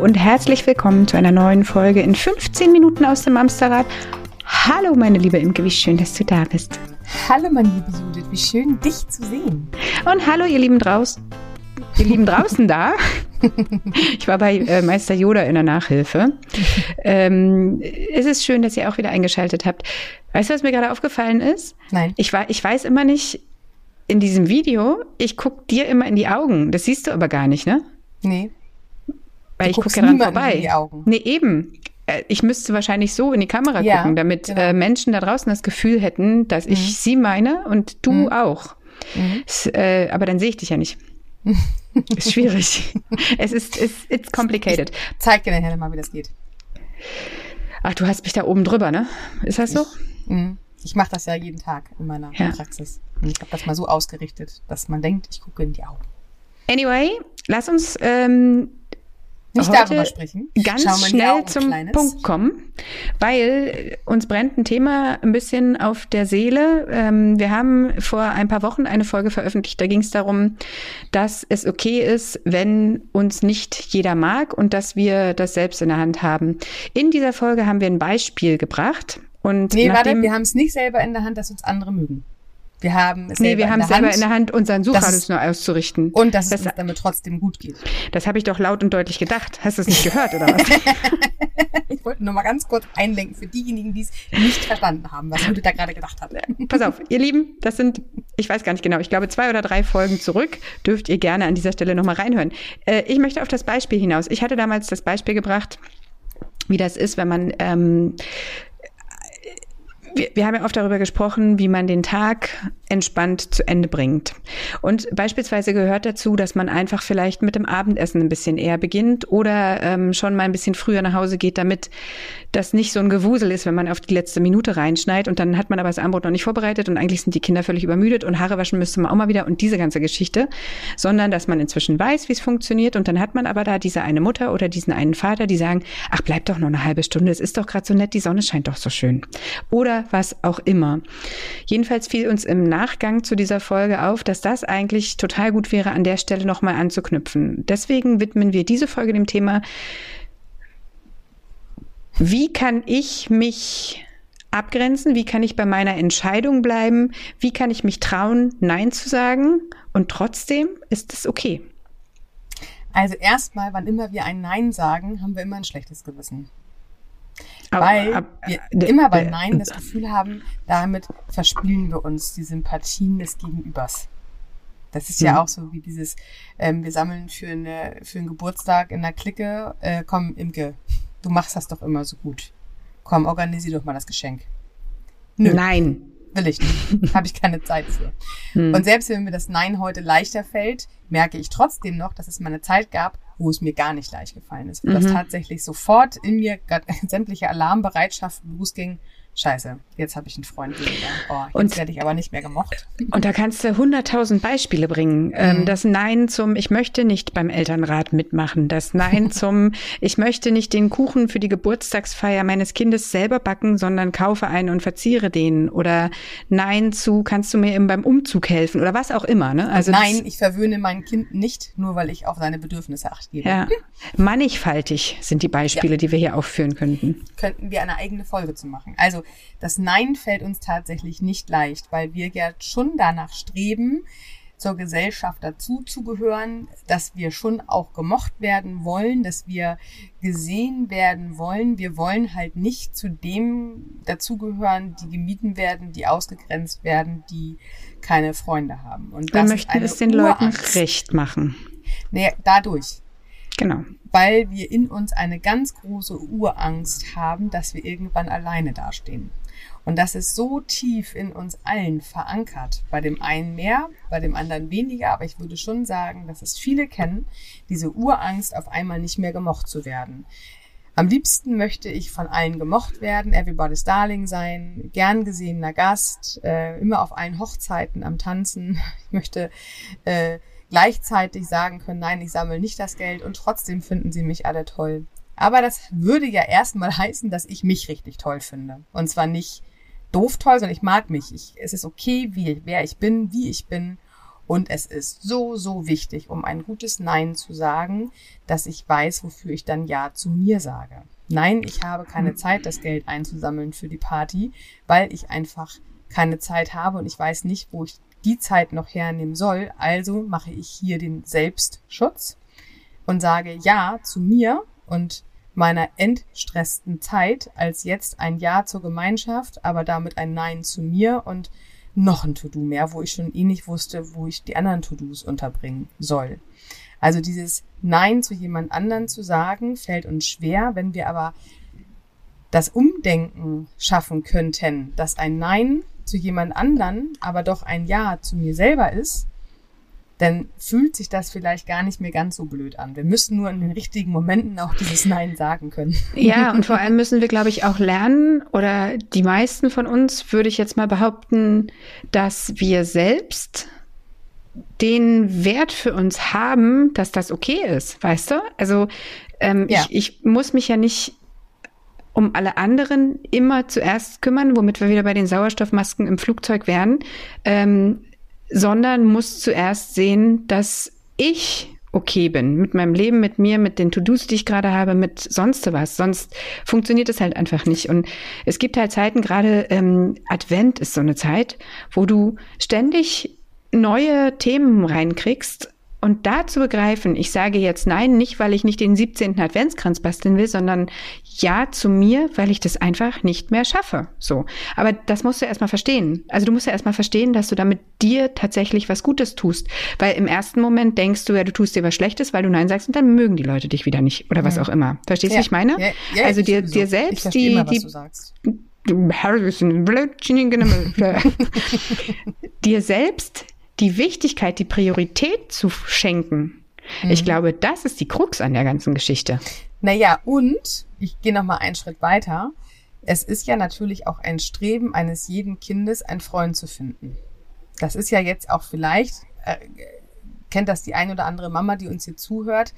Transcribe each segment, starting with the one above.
Und herzlich willkommen zu einer neuen Folge in 15 Minuten aus dem Amsterrad. Hallo, meine liebe Imke, wie schön, dass du da bist. Hallo, meine liebe Judith, wie schön, dich zu sehen. Und hallo, ihr Lieben draußen. Ihr Lieben draußen da. Ich war bei äh, Meister Yoda in der Nachhilfe. Ähm, es ist schön, dass ihr auch wieder eingeschaltet habt. Weißt du, was mir gerade aufgefallen ist? Nein. Ich, ich weiß immer nicht, in diesem Video, ich gucke dir immer in die Augen. Das siehst du aber gar nicht, ne? Nee. Weil Du ich gucke ja dran vorbei. in die Augen. Nee, eben. Äh, Ich müsste wahrscheinlich so in die Kamera Ja, gucken, damit genau. äh, Menschen da draußen das Gefühl hätten, dass ich sie meine und du Mhm. auch. Mhm. Es, äh, aber dann sehe ich dich ja nicht. ist schwierig. es ist it's, it's complicated. Zeig dir nachher mal, wie das geht. Ach, du hast mich da oben drüber, ne? Ist das so? Mhm. Ich mache das ja jeden Tag in meiner Ja. Praxis. Und ich habe das mal so ausgerichtet, dass man denkt, ich gucke in die Augen. Anyway, lass uns ähm, Nicht Heute darüber sprechen. ganz Schau schnell zum Kleines. Punkt kommen, weil uns brennt ein Thema ein bisschen auf der Seele. Ähm, wir haben vor ein paar Wochen eine Folge veröffentlicht, da ging es darum, dass es okay ist, wenn uns nicht jeder mag und dass wir das selbst in der Hand haben. In dieser Folge haben wir ein Beispiel gebracht. Und Nee, warte, wir haben es nicht selber in der Hand, dass uns andere mögen. Wir haben es nee, selber wir haben in der selber Hand in der Hand, unseren Suchradius es- nur auszurichten. und dass es Das- uns damit trotzdem gut geht. Das habe ich doch laut und deutlich gedacht. Hast du es nicht gehört, oder was? Ich wollte nur mal ganz kurz einlenken für diejenigen, die es nicht verstanden haben, was Judith da gerade gedacht hat. Pass auf, ihr Lieben, das sind, ich weiß gar nicht genau, ich glaube zwei oder drei Folgen zurück. Dürft ihr gerne an dieser Stelle nochmal reinhören. Äh, ich möchte auf das Beispiel hinaus. Ich hatte damals das Beispiel gebracht, wie das ist, wenn man ähm, wir, wir haben ja oft darüber gesprochen, wie man den Tag entspannt zu Ende bringt. Und beispielsweise gehört dazu, dass man einfach vielleicht mit dem Abendessen ein bisschen eher beginnt oder ähm, schon mal ein bisschen früher nach Hause geht, damit das nicht so ein Gewusel ist, wenn man auf die letzte Minute reinschneit und dann hat man aber das Abendbrot noch nicht vorbereitet und eigentlich sind die Kinder völlig übermüdet und Haare waschen müsste man auch mal wieder und diese ganze Geschichte, sondern dass man inzwischen weiß, wie es funktioniert und dann hat man aber da diese eine Mutter oder diesen einen Vater, die sagen, ach bleib doch noch eine halbe Stunde, es ist doch gerade so nett, die Sonne scheint doch so schön oder was auch immer. Jedenfalls fiel uns im Nachgang zu dieser Folge auf, dass das eigentlich total gut wäre, an der Stelle nochmal anzuknüpfen. Deswegen widmen wir diese Folge dem Thema, wie kann ich mich abgrenzen? Wie kann ich bei meiner Entscheidung bleiben? Wie kann ich mich trauen, Nein zu sagen? Und trotzdem ist es okay. Also erstmal, wann immer wir ein Nein sagen, haben wir immer ein schlechtes Gewissen. Aber- weil aber- wir äh, immer bei Nein das Gefühl haben, damit verspielen wir uns die Sympathien des Gegenübers. Das ist ja Mhm. auch so wie dieses, ähm, wir sammeln für, eine, für einen Geburtstag in der Clique, äh, komm, Imke, du machst das doch immer so gut. Komm, organisier doch mal das Geschenk. Nö, Nein. will ich nicht. Habe ich keine Zeit für. Hm. Und selbst wenn mir das Nein heute leichter fällt, merke ich trotzdem noch, dass es mal eine Zeit gab, wo es mir gar nicht leicht gefallen ist. Wo das Mhm. tatsächlich sofort in mir sämtliche Alarmbereitschaft losging. Scheiße, jetzt habe ich einen Freund weniger. Oh, jetzt Und- werde ich aber nicht mehr gemocht. Und da kannst du hunderttausend Beispiele bringen. Ähm, Mhm. das Nein zum Ich möchte nicht beim Elternrat mitmachen. Das Nein zum Ich möchte nicht den Kuchen für die Geburtstagsfeier meines Kindes selber backen, sondern kaufe einen und verziere den. Oder Nein zu Kannst du mir eben beim Umzug helfen? Oder was auch immer. Ne? Also Nein, ich verwöhne mein Kind nicht, nur weil ich auf seine Bedürfnisse acht gebe. ja, mannigfaltig sind die Beispiele, die wir hier aufführen könnten. könnten wir eine eigene Folge zu machen. Also das Nein fällt uns tatsächlich nicht leicht, weil wir ja schon danach streben, zur Gesellschaft dazuzugehören, dass wir schon auch gemocht werden wollen, dass wir gesehen werden wollen. Wir wollen halt nicht zu dem dazugehören, die gemieden werden, die ausgegrenzt werden, die keine Freunde haben. Und Wir das ist möchten eine es den Leuten Urangst. recht machen. Nee, dadurch Genau. weil wir in uns eine ganz große Urangst haben, dass wir irgendwann alleine dastehen. Und das ist so tief in uns allen verankert. Bei dem einen mehr, bei dem anderen weniger, aber ich würde schon sagen, dass es viele kennen, diese Urangst, auf einmal nicht mehr gemocht zu werden. Am liebsten möchte ich von allen gemocht werden, everybody's darling sein, gern gesehener Gast, äh, immer auf allen Hochzeiten am Tanzen. Ich möchte äh, gleichzeitig sagen können, nein, ich sammle nicht das Geld und trotzdem finden sie mich alle toll. Aber das würde ja erstmal heißen, dass ich mich richtig toll finde. Und zwar nicht doof toll, sondern ich mag mich. Ich, es ist okay, wie, wer ich bin, wie ich bin. Und es ist so, so wichtig, um ein gutes Nein zu sagen, dass ich weiß, wofür ich dann Ja zu mir sage. Nein, ich habe keine Zeit, das Geld einzusammeln für die Party, weil ich einfach keine Zeit habe und ich weiß nicht, wo ich die Zeit noch hernehmen soll. Also mache ich hier den Selbstschutz und sage Ja zu mir und meiner entstressten Zeit als jetzt ein Ja zur Gemeinschaft, aber damit ein Nein zu mir und noch ein To-Do mehr, wo ich schon eh nicht wusste, wo ich die anderen To-Dos unterbringen soll. Also dieses Nein zu jemand anderen zu sagen, fällt uns schwer, wenn wir aber das Umdenken schaffen könnten, dass ein Nein zu jemand anderen aber doch ein Ja zu mir selber ist, dann fühlt sich das vielleicht gar nicht mehr ganz so blöd an. Wir müssen nur in den richtigen Momenten auch dieses Nein sagen können. Ja, und vor allem müssen wir, glaube ich, auch lernen, oder die meisten von uns, würde ich jetzt mal behaupten, dass wir selbst den Wert für uns haben, dass das okay ist, weißt du? Also ähm, ja. ich, ich muss mich ja nicht um alle anderen immer zuerst kümmern, womit wir wieder bei den Sauerstoffmasken im Flugzeug wären, ähm, sondern muss zuerst sehen, dass ich okay bin mit meinem Leben, mit mir, mit den To-Dos, die ich gerade habe, mit sonst was. Sonst funktioniert es halt einfach nicht. Und es gibt halt Zeiten, gerade ähm, Advent ist so eine Zeit, wo du ständig neue Themen reinkriegst und da zu begreifen, ich sage jetzt nein, nicht weil ich nicht den 17. Adventskranz basteln will, sondern ja zu mir, weil ich das einfach nicht mehr schaffe. So. Aber das musst du erstmal verstehen. Also du musst ja erstmal verstehen, dass du damit dir tatsächlich was Gutes tust. Weil im ersten Moment denkst du ja, du tust dir was Schlechtes, weil du nein sagst und dann mögen die Leute dich wieder nicht oder was ja. auch immer. Verstehst du, ja. was ich meine? Ja, also dir, dir selbst die, immer, die, dir selbst die Wichtigkeit, die Priorität zu schenken, mhm. ich glaube, das ist die Krux an der ganzen Geschichte. Naja, und ich gehe noch mal einen Schritt weiter. Es ist ja natürlich auch ein Streben eines jeden Kindes, einen Freund zu finden. Das ist ja jetzt auch vielleicht, äh, kennt das die ein oder andere Mama, die uns hier zuhört,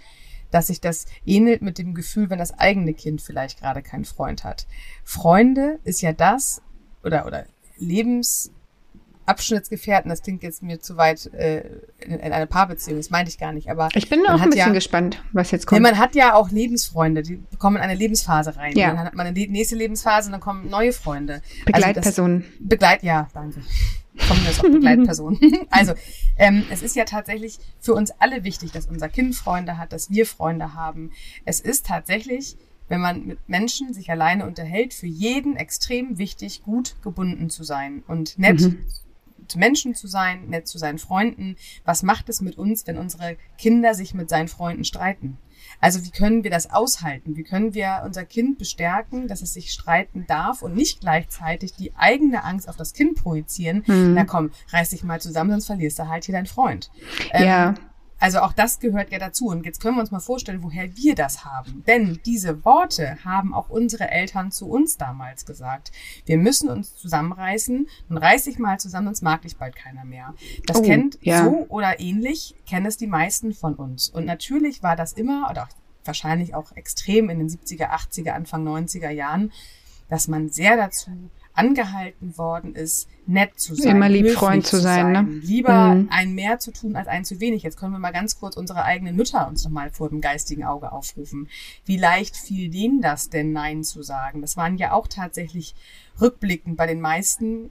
dass sich das ähnelt mit dem Gefühl, wenn das eigene Kind vielleicht gerade keinen Freund hat. Freunde ist ja das oder, oder Lebens, Abschnittsgefährten, das klingt jetzt mir zu weit äh, in, in eine Paarbeziehung, das meinte ich gar nicht, aber ich bin auch ein bisschen ja, gespannt, was jetzt kommt. Nee, man hat ja auch Lebensfreunde, die kommen in eine Lebensphase rein. Ja. Dann hat man eine nächste Lebensphase und dann kommen neue Freunde. Begleitpersonen. Also Begleit, ja, danke. Kommen wir jetzt auf Begleitpersonen. also, ähm, es ist ja tatsächlich für uns alle wichtig, dass unser Kind Freunde hat, dass wir Freunde haben. Es ist tatsächlich wenn man mit Menschen sich alleine unterhält, für jeden extrem wichtig, gut gebunden zu sein und nett mhm zu Menschen zu sein, nett zu seinen Freunden. Was macht es mit uns, wenn unsere Kinder sich mit seinen Freunden streiten? Also wie können wir das aushalten? Wie können wir unser Kind bestärken, dass es sich streiten darf und nicht gleichzeitig die eigene Angst auf das Kind projizieren? Mhm. Na komm, reiß dich mal zusammen, sonst verlierst du halt hier deinen Freund. Ja. Also auch das gehört ja dazu. Und jetzt können wir uns mal vorstellen, woher wir das haben. Denn diese Worte haben auch unsere Eltern zu uns damals gesagt. Wir müssen uns zusammenreißen und reiß dich mal zusammen, sonst mag dich bald keiner mehr. Das oh, kennt ja. so oder ähnlich, kennen es die meisten von uns. Und natürlich war das immer, oder wahrscheinlich auch extrem in den 70er, 80er, Anfang 90er Jahren, dass man sehr dazu angehalten worden ist, nett zu sein. Immer lieb Freund zu sein, sein, ne? Lieber mhm. ein mehr zu tun als ein zu wenig. Jetzt können wir mal ganz kurz unsere eigenen Mütter uns nochmal vor dem geistigen Auge aufrufen. Wie leicht fiel denen das denn, Nein zu sagen? Das waren ja auch tatsächlich rückblickend bei den meisten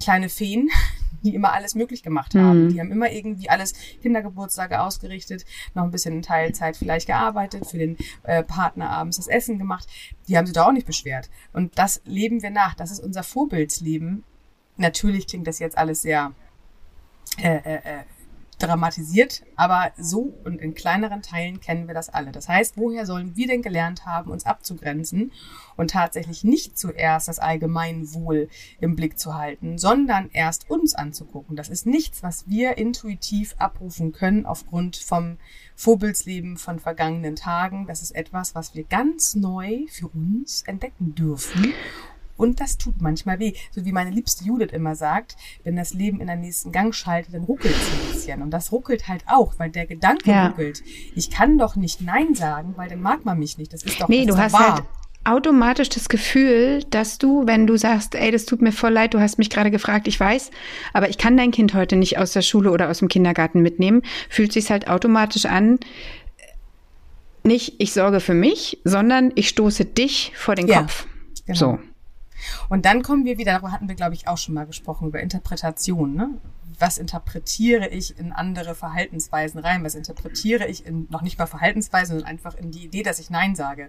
kleine Feen, die immer alles möglich gemacht haben. Mhm. Die haben immer irgendwie alles Kindergeburtstage ausgerichtet, noch ein bisschen in Teilzeit vielleicht gearbeitet, für den äh, Partner abends das Essen gemacht. Die haben sich da auch nicht beschwert. Und das leben wir nach. Das ist unser Vorbildsleben. Natürlich klingt das jetzt alles sehr äh, äh, äh dramatisiert, aber so und in kleineren Teilen kennen wir das alle. Das heißt, woher sollen wir denn gelernt haben, uns abzugrenzen und tatsächlich nicht zuerst das Allgemeinwohl im Blick zu halten, sondern erst uns anzugucken. Das ist nichts, was wir intuitiv abrufen können aufgrund vom Vorbildsleben von vergangenen Tagen. Das ist etwas, was wir ganz neu für uns entdecken dürfen und das tut manchmal weh. So wie meine liebste Judith immer sagt, wenn das Leben in den nächsten Gang schaltet, dann ruckelt es ein bisschen. Und das ruckelt halt auch, weil der Gedanke ja. ruckelt. Ich kann doch nicht Nein sagen, weil dann mag man mich nicht. Das ist doch Nee, du hast wahr. halt automatisch das Gefühl, dass du, wenn du sagst, ey, das tut mir voll leid, du hast mich gerade gefragt, ich weiß, aber ich kann dein Kind heute nicht aus der Schule oder aus dem Kindergarten mitnehmen, fühlt sich halt automatisch an, nicht ich sorge für mich, sondern ich stoße dich vor den ja, Kopf. Genau. So. Und dann kommen wir wieder, darüber hatten wir, glaube ich, auch schon mal gesprochen, über Interpretation. Ne? Was interpretiere ich in andere Verhaltensweisen rein? Was interpretiere ich in noch nicht mal Verhaltensweisen, sondern einfach in die Idee, dass ich Nein sage?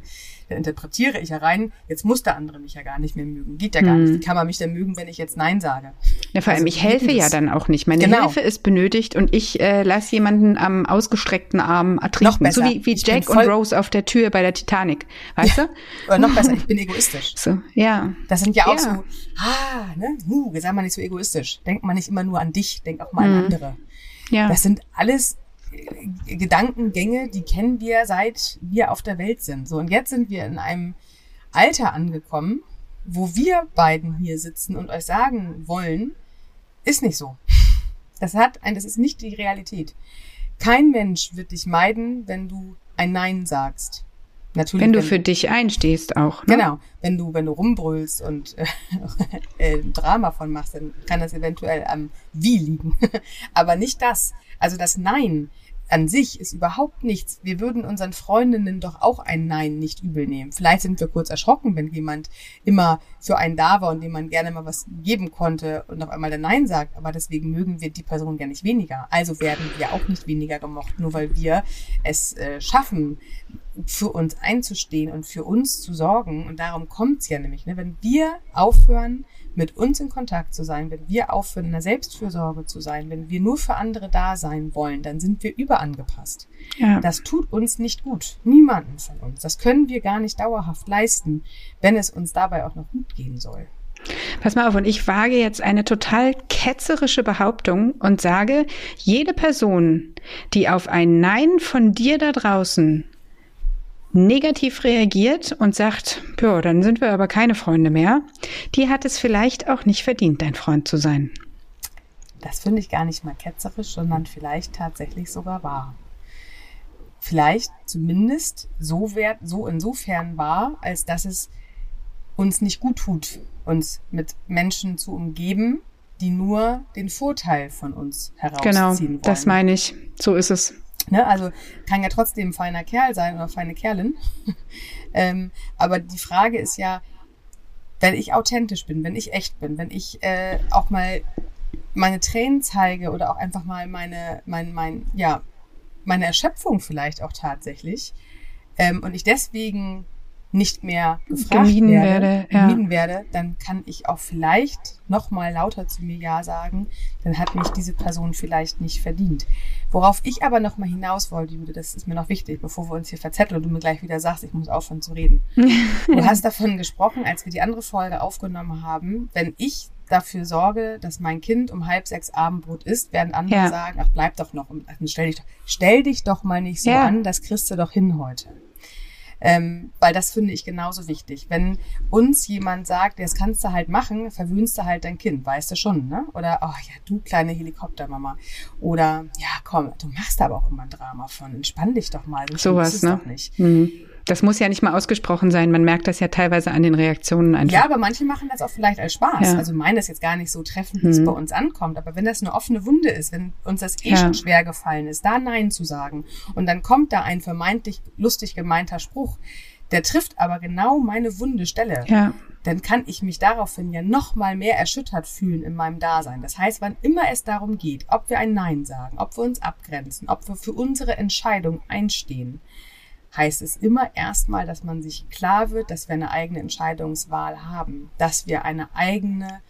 Da interpretiere ich ja rein, jetzt muss der andere mich ja gar nicht mehr mögen. Geht ja gar hm. nicht. Wie kann man mich denn mögen, wenn ich jetzt Nein sage? Ja, vor allem, also, ich helfe ja dann auch nicht. Meine genau. Hilfe ist benötigt und ich äh, lasse jemanden am ausgestreckten Arm ertrinken. Noch besser. So wie, wie Jack und Rose auf der Tür bei der Titanic. Weißt ja. du? Oder noch besser, ich bin egoistisch. So, ja. Das sind ja auch ja. so, ah, ne, uh, sei mal nicht so egoistisch. Denkt man nicht immer nur an dich denk auch mal an mhm. andere. Ja. Das sind alles äh, Gedankengänge, die kennen wir seit wir auf der Welt sind. So, und jetzt sind wir in einem Alter angekommen, wo wir beiden hier sitzen und euch sagen wollen, ist nicht so. Das hat ein, das ist nicht die Realität. Kein Mensch wird dich meiden, wenn du ein Nein sagst. Natürlich, wenn du wenn, für dich einstehst auch. Ne? Genau, wenn du wenn du rumbrüllst und äh, äh, Drama von machst, dann kann das eventuell am Wie liegen, aber nicht das. Also das Nein an sich ist überhaupt nichts. Wir würden unseren Freundinnen doch auch ein Nein nicht übel nehmen. Vielleicht sind wir kurz erschrocken, wenn jemand immer für einen da war und dem man gerne mal was geben konnte und auf einmal der Nein sagt. Aber deswegen mögen wir die Person gar nicht weniger. Also werden wir auch nicht weniger gemocht, nur weil wir es äh, schaffen, für uns einzustehen und für uns zu sorgen. Und darum kommt's ja nämlich. Ne? Wenn wir aufhören, mit uns in Kontakt zu sein, wenn wir aufhören, in der Selbstfürsorge zu sein, wenn wir nur für andere da sein wollen, dann sind wir überangepasst. Ja. Das tut uns nicht gut. Niemanden von uns. Das können wir gar nicht dauerhaft leisten, wenn es uns dabei auch noch gut gehen soll. Pass mal auf, und ich wage jetzt eine total ketzerische Behauptung und sage, jede Person, die auf ein Nein von dir da draußen negativ reagiert und sagt, ja, dann sind wir aber keine Freunde mehr, die hat es vielleicht auch nicht verdient, dein Freund zu sein. Das finde ich gar nicht mal ketzerisch, sondern vielleicht tatsächlich sogar wahr. Vielleicht zumindest so, wert, so insofern wahr, als dass es uns nicht gut tut, uns mit Menschen zu umgeben, die nur den Vorteil von uns herausziehen genau, wollen. Genau, das meine ich. So ist es. Ne? Also kann ja trotzdem ein feiner Kerl sein oder feine Kerlin. ähm, aber die Frage ist ja, wenn ich authentisch bin, wenn ich echt bin, wenn ich äh, auch mal meine Tränen zeige oder auch einfach mal meine, mein, mein, ja, meine Erschöpfung vielleicht auch tatsächlich ähm, und ich deswegen nicht mehr gefragt gemieden werde, werde ja. gemieden werde, dann kann ich auch vielleicht noch mal lauter zu mir ja sagen, dann hat mich diese Person vielleicht nicht verdient. Worauf ich aber noch mal hinaus wollte, Jude, das ist mir noch wichtig, bevor wir uns hier verzetteln und du mir gleich wieder sagst, ich muss aufhören zu reden. du hast davon gesprochen, als wir die andere Folge aufgenommen haben, wenn ich dafür sorge, dass mein Kind um halb sechs Abendbrot isst, werden andere ja. sagen, ach bleib doch noch, stell dich, stell dich doch mal nicht so ja. an, das kriegst du doch hin heute. Ähm, weil das finde ich genauso wichtig. Wenn uns jemand sagt, das kannst du halt machen, verwöhnst du halt dein Kind, weißt du schon, ne? Oder, oh ja, du kleine Helikoptermama. Oder, ja, komm, du machst aber auch immer ein Drama von, entspann dich doch mal. So was, ne? Doch nicht. Mhm. Das muss ja nicht mal ausgesprochen sein. Man merkt das ja teilweise an den Reaktionen einfach. Ja, aber manche machen das auch vielleicht als Spaß. Ja. Also meinen das jetzt gar nicht so treffend, wie mhm. es bei uns ankommt. Aber wenn das eine offene Wunde ist, wenn uns das eh ja. schon schwer gefallen ist, da Nein zu sagen und dann kommt da ein vermeintlich lustig gemeinter Spruch, der trifft aber genau meine wunde Stelle. Ja. Dann kann ich mich daraufhin ja noch mal mehr erschüttert fühlen in meinem Dasein. Das heißt, wann immer es darum geht, ob wir ein Nein sagen, ob wir uns abgrenzen, ob wir für unsere Entscheidung einstehen, heißt es immer erstmal, dass man sich klar wird, dass wir eine eigene Entscheidungswahl haben, dass wir eine eigene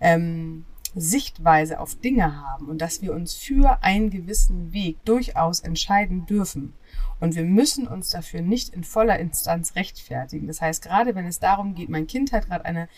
ähm, Sichtweise auf Dinge haben und dass wir uns für einen gewissen Weg durchaus entscheiden dürfen. Und wir müssen uns dafür nicht in voller Instanz rechtfertigen. Das heißt, gerade wenn es darum geht, mein Kind hat gerade eine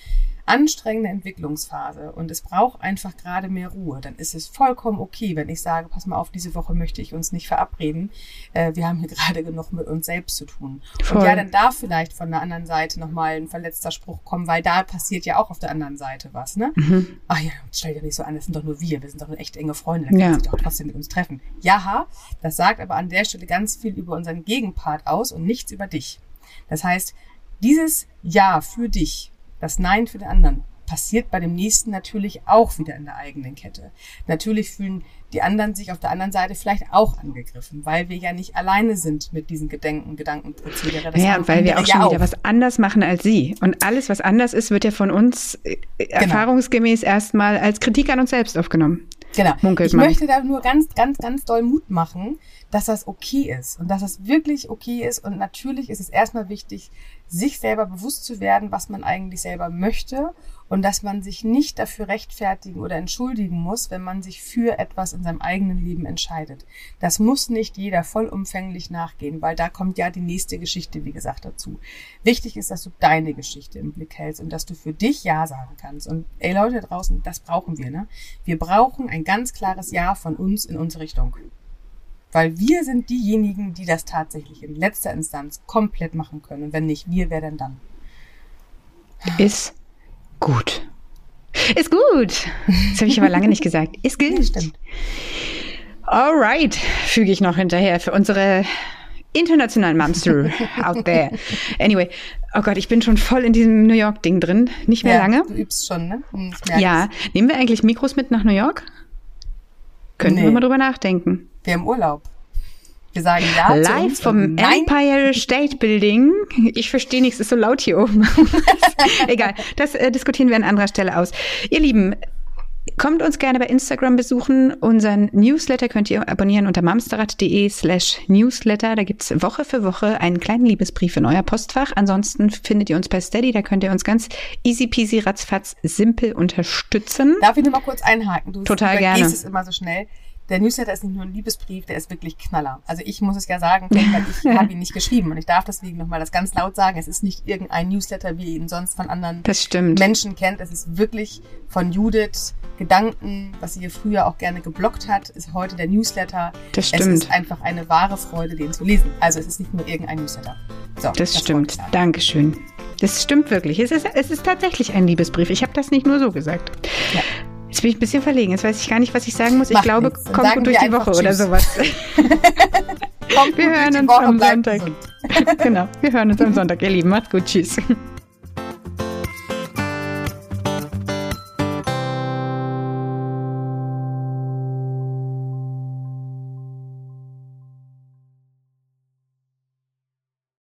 anstrengende Entwicklungsphase und es braucht einfach gerade mehr Ruhe, dann ist es vollkommen okay, wenn ich sage, pass mal auf, diese Woche möchte ich uns nicht verabreden. Äh, wir haben hier gerade genug mit uns selbst zu tun. Voll. Und ja, dann darf vielleicht von der anderen Seite nochmal ein verletzter Spruch kommen, weil da passiert ja auch auf der anderen Seite was, ne? Mhm. Ach ja, stell dir nicht so an, das sind doch nur wir, wir sind doch nur echt enge Freunde, dann ja. kann sich doch trotzdem mit uns treffen. Ja, das sagt aber an der Stelle ganz viel über unseren Gegenpart aus und nichts über dich. Das heißt, Dieses Ja für dich, das Nein für den anderen, passiert bei dem nächsten natürlich auch wieder in der eigenen Kette. Natürlich fühlen die anderen sich auf der anderen Seite vielleicht auch angegriffen, weil wir ja nicht alleine sind mit diesen Gedenken, Gedankenprozedere. Das ja, weil wir auch schon ja wieder was anders machen als sie. Und alles, was anders ist, wird ja von uns äh, genau. erfahrungsgemäß erstmal als Kritik an uns selbst aufgenommen. Genau. Munkelt ich man. möchte da nur ganz, ganz, ganz doll Mut machen, dass das okay ist und dass das wirklich okay ist. Und natürlich ist es erstmal wichtig, sich selber bewusst zu werden, was man eigentlich selber möchte und dass man sich nicht dafür rechtfertigen oder entschuldigen muss, wenn man sich für etwas in seinem eigenen Leben entscheidet. Das muss nicht jeder vollumfänglich nachgehen, weil da kommt ja die nächste Geschichte, wie gesagt, dazu. Wichtig ist, dass du deine Geschichte im Blick hältst und dass du für dich Ja sagen kannst. Und ey Leute draußen, das brauchen wir, ne? Wir brauchen ein ganz klares Ja von uns in unsere Richtung. Weil wir sind diejenigen, die das tatsächlich in letzter Instanz komplett machen können. Und wenn nicht wir, wer denn dann? Ist Gut. Ist gut. Das habe ich aber lange nicht gesagt. Ist gut. Ja, stimmt. Alright, füge ich noch hinterher für unsere internationalen Monster out there. Anyway, oh Gott, ich bin schon voll in diesem New York-Ding drin. Nicht mehr ja, lange. Du übst schon, ne? Hm, ja. Nehmen wir eigentlich Mikros mit nach New York? Könnten nee. wir mal drüber nachdenken. Wir haben Urlaub. Wir sagen ja. Live vom Nein. Empire State Building. Ich verstehe nichts, ist so laut hier oben. Egal, das äh, diskutieren wir an anderer Stelle aus. Ihr Lieben, Kommt uns gerne bei Instagram besuchen. Unseren Newsletter könnt ihr abonnieren unter mamsterrad.de slash newsletter. Da gibt's Woche für Woche einen kleinen Liebesbrief in euer Postfach. Ansonsten findet ihr uns bei Steady. Da könnt ihr uns ganz easy peasy ratzfatz simpel unterstützen. Darf ich nur mal kurz einhaken? Du Total gerne. es immer so schnell der Newsletter ist nicht nur ein Liebesbrief, der ist wirklich Knaller. Also ich muss es ja sagen, weil ich habe ihn nicht geschrieben und ich darf deswegen nochmal das ganz laut sagen. Es ist nicht irgendein Newsletter, wie ihr ihn sonst von anderen Menschen kennt. Es ist wirklich von Judith Gedanken, was sie hier früher auch gerne geblockt hat, ist heute der Newsletter. Das stimmt. Es ist einfach eine wahre Freude, den zu lesen. Also es ist nicht nur irgendein Newsletter. So, das, das stimmt. Dankeschön. Das stimmt wirklich. Es ist, es ist tatsächlich ein Liebesbrief. Ich habe das nicht nur so gesagt. Ja. Jetzt bin ich ein bisschen verlegen. Jetzt weiß ich gar nicht, was ich sagen muss. Ich glaube, kommt gut durch die Woche oder sowas. wir hören uns am Sonntag. genau, wir hören uns am Sonntag, ihr Lieben. Macht's gut. Tschüss.